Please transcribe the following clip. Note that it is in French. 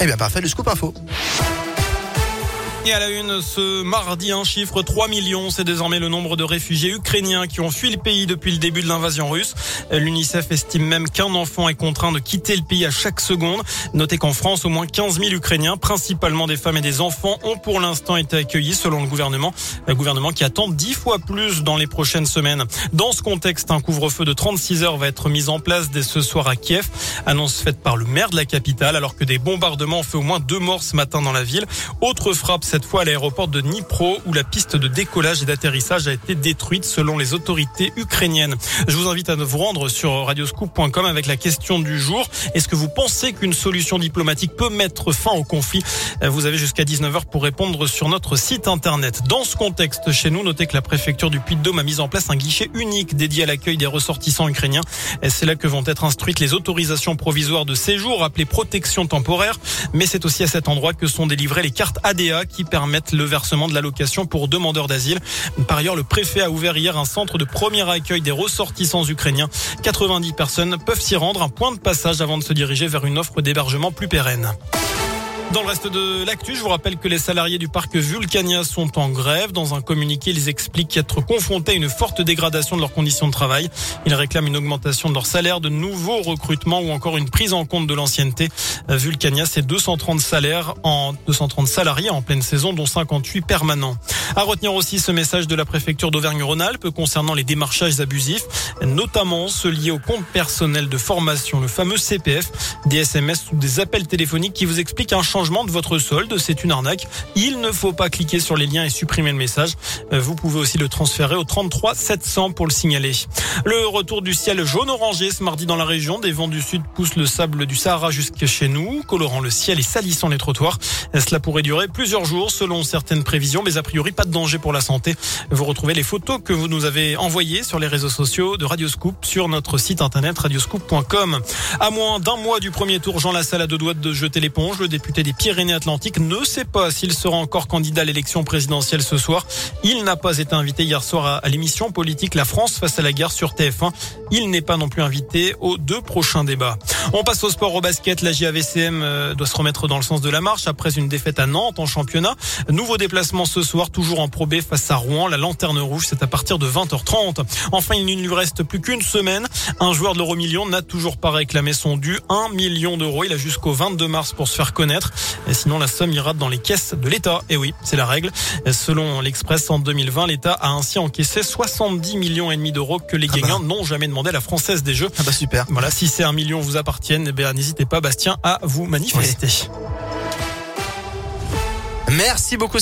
Eh bien parfait, le scoop info. Et à la une, ce mardi, un chiffre 3 millions. C'est désormais le nombre de réfugiés ukrainiens qui ont fui le pays depuis le début de l'invasion russe. L'UNICEF estime même qu'un enfant est contraint de quitter le pays à chaque seconde. Notez qu'en France, au moins 15 000 Ukrainiens, principalement des femmes et des enfants, ont pour l'instant été accueillis selon le gouvernement. Le gouvernement qui attend 10 fois plus dans les prochaines semaines. Dans ce contexte, un couvre-feu de 36 heures va être mis en place dès ce soir à Kiev. Annonce faite par le maire de la capitale alors que des bombardements ont fait au moins deux morts ce matin dans la ville. Autre frappe fois à l'aéroport de Dnipro où la piste de décollage et d'atterrissage a été détruite selon les autorités ukrainiennes. Je vous invite à vous rendre sur radioscoop.com avec la question du jour. Est-ce que vous pensez qu'une solution diplomatique peut mettre fin au conflit? Vous avez jusqu'à 19h pour répondre sur notre site internet. Dans ce contexte, chez nous, notez que la préfecture du Puy-de-Dôme a mis en place un guichet unique dédié à l'accueil des ressortissants ukrainiens. C'est là que vont être instruites les autorisations provisoires de séjour appelées protection temporaire. Mais c'est aussi à cet endroit que sont délivrées les cartes ADA permettent le versement de l'allocation pour demandeurs d'asile. Par ailleurs, le préfet a ouvert hier un centre de premier accueil des ressortissants ukrainiens. 90 personnes peuvent s'y rendre, un point de passage avant de se diriger vers une offre d'hébergement plus pérenne. Dans le reste de l'actu, je vous rappelle que les salariés du parc Vulcania sont en grève. Dans un communiqué, ils expliquent être confrontés à une forte dégradation de leurs conditions de travail. Ils réclament une augmentation de leur salaire, de nouveaux recrutements ou encore une prise en compte de l'ancienneté. Vulcania, c'est 230 salaires en 230 salariés en pleine saison, dont 58 permanents. À retenir aussi ce message de la préfecture d'Auvergne-Rhône-Alpes concernant les démarchages abusifs, notamment ceux liés au compte personnel de formation, le fameux CPF, des SMS ou des appels téléphoniques qui vous expliquent un changement de votre solde. C'est une arnaque. Il ne faut pas cliquer sur les liens et supprimer le message. Vous pouvez aussi le transférer au 33 700 pour le signaler. Le retour du ciel jaune-orangé ce mardi dans la région. Des vents du sud poussent le sable du Sahara jusqu'à chez nous, colorant le ciel et salissant les trottoirs. Cela pourrait durer plusieurs jours selon certaines prévisions, mais a priori pas de danger pour la santé. Vous retrouvez les photos que vous nous avez envoyées sur les réseaux sociaux de Radioscoop sur notre site internet radioscoop.com. À moins d'un mois du premier tour, Jean Lassalle a deux doigts de jeter l'éponge. Le député des Pyrénées-Atlantiques ne sait pas s'il sera encore candidat à l'élection présidentielle ce soir. Il n'a pas été invité hier soir à l'émission politique La France face à la guerre sur TF1. Il n'est pas non plus invité aux deux prochains débats. On passe au sport au basket. La JAVCM doit se remettre dans le sens de la marche après une défaite à Nantes en championnat. Nouveau déplacement ce soir, toujours en Pro B face à Rouen. La lanterne rouge, c'est à partir de 20h30. Enfin, il ne lui reste plus qu'une semaine. Un joueur de l'euro million n'a toujours pas réclamé son dû. 1 million d'euros. Il a jusqu'au 22 mars pour se faire connaître. Sinon, la somme ira dans les caisses de l'État. Et oui, c'est la règle. Selon l'Express, en 2020, l'État a ainsi encaissé 70 millions et demi d'euros que les gagnants n'ont jamais demandé à la Française des Jeux. Ah bah super. Voilà, si ces 1 million vous appartiennent, eh n'hésitez pas, Bastien, à vous manifester. Merci beaucoup.